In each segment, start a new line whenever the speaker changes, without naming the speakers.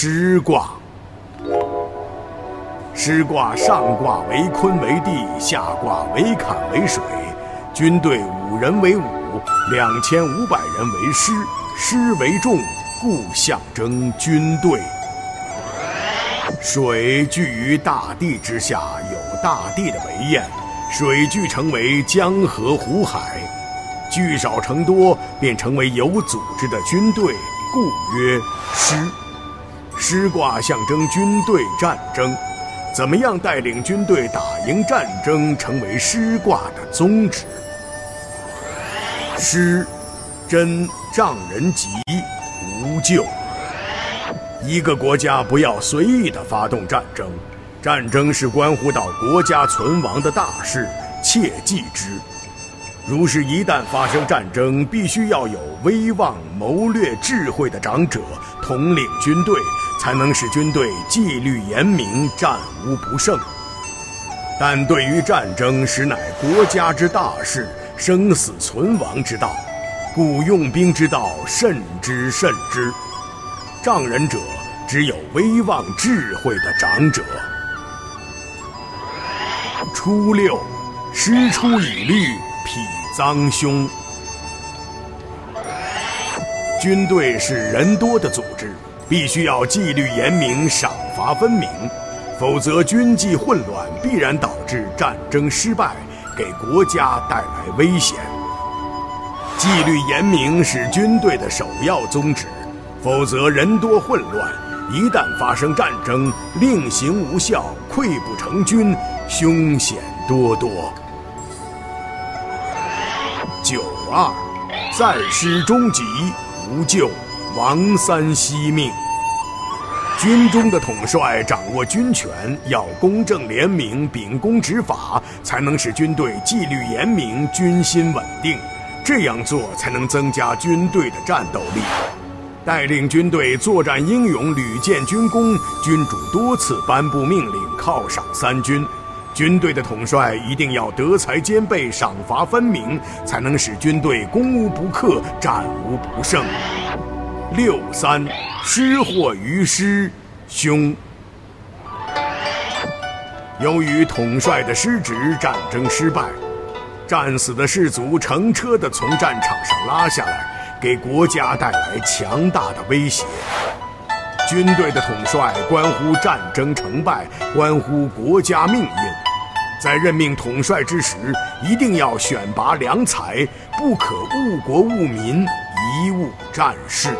师卦。师卦上卦为坤为地，下卦为坎为水。军队五人为伍，两千五百人为师，师为众，故象征军队。水聚于大地之下，有大地的为堰，水聚成为江河湖海，聚少成多，便成为有组织的军队，故曰师。师卦象征军队战争，怎么样带领军队打赢战争，成为师卦的宗旨。师，真仗人吉，无咎。一个国家不要随意的发动战争，战争是关乎到国家存亡的大事，切记之。如是，一旦发生战争，必须要有威望、谋略、智慧的长者统领军队，才能使军队纪律严明，战无不胜。但对于战争，实乃国家之大事，生死存亡之道，故用兵之道，慎之慎之。仗人者，只有威望、智慧的长者。初六，师出以律，否。脏凶。军队是人多的组织，必须要纪律严明、赏罚分明，否则军纪混乱，必然导致战争失败，给国家带来危险。纪律严明是军队的首要宗旨，否则人多混乱，一旦发生战争，令行无效，溃不成军，凶险多多。九二，在师终极，无咎，王三惜命。军中的统帅掌握军权，要公正廉明、秉公执法，才能使军队纪律严明、军心稳定。这样做才能增加军队的战斗力。带领军队作战英勇，屡建军功，君主多次颁布命令，犒赏三军。军队的统帅一定要德才兼备、赏罚分明，才能使军队攻无不克、战无不胜。六三，失祸于师，凶。由于统帅的失职，战争失败，战死的士卒乘车的从战场上拉下来，给国家带来强大的威胁。军队的统帅关乎战争成败，关乎国家命运。在任命统帅之时，一定要选拔良才，不可误国误民，贻误战事。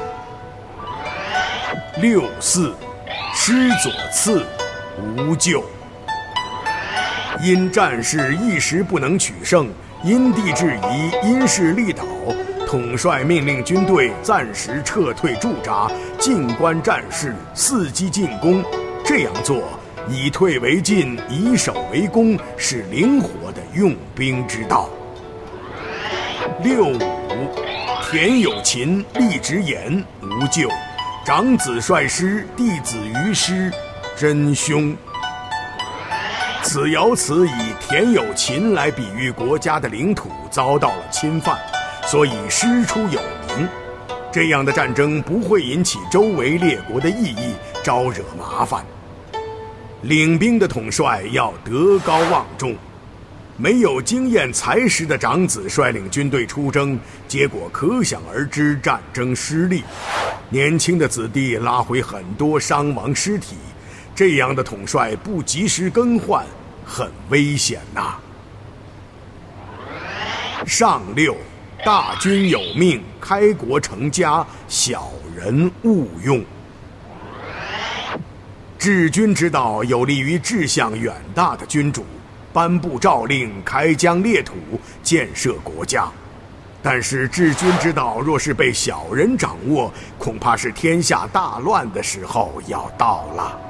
六四，师左次，无咎。因战事一时不能取胜，因地制宜，因势利导，统帅命令军队暂时撤退驻扎，静观战事，伺机进攻。这样做。以退为进，以守为攻，是灵活的用兵之道。六五，田有勤，立直言，无咎。长子率师，弟子于师，真凶。此爻辞以田有勤来比喻国家的领土遭到了侵犯，所以师出有名。这样的战争不会引起周围列国的异议，招惹麻烦。领兵的统帅要德高望重，没有经验才识的长子率领军队出征，结果可想而知，战争失利。年轻的子弟拉回很多伤亡尸体，这样的统帅不及时更换，很危险呐。上六，大军有命，开国成家，小人勿用。治军之道有利于志向远大的君主，颁布诏令，开疆裂土，建设国家。但是治军之道若是被小人掌握，恐怕是天下大乱的时候要到了。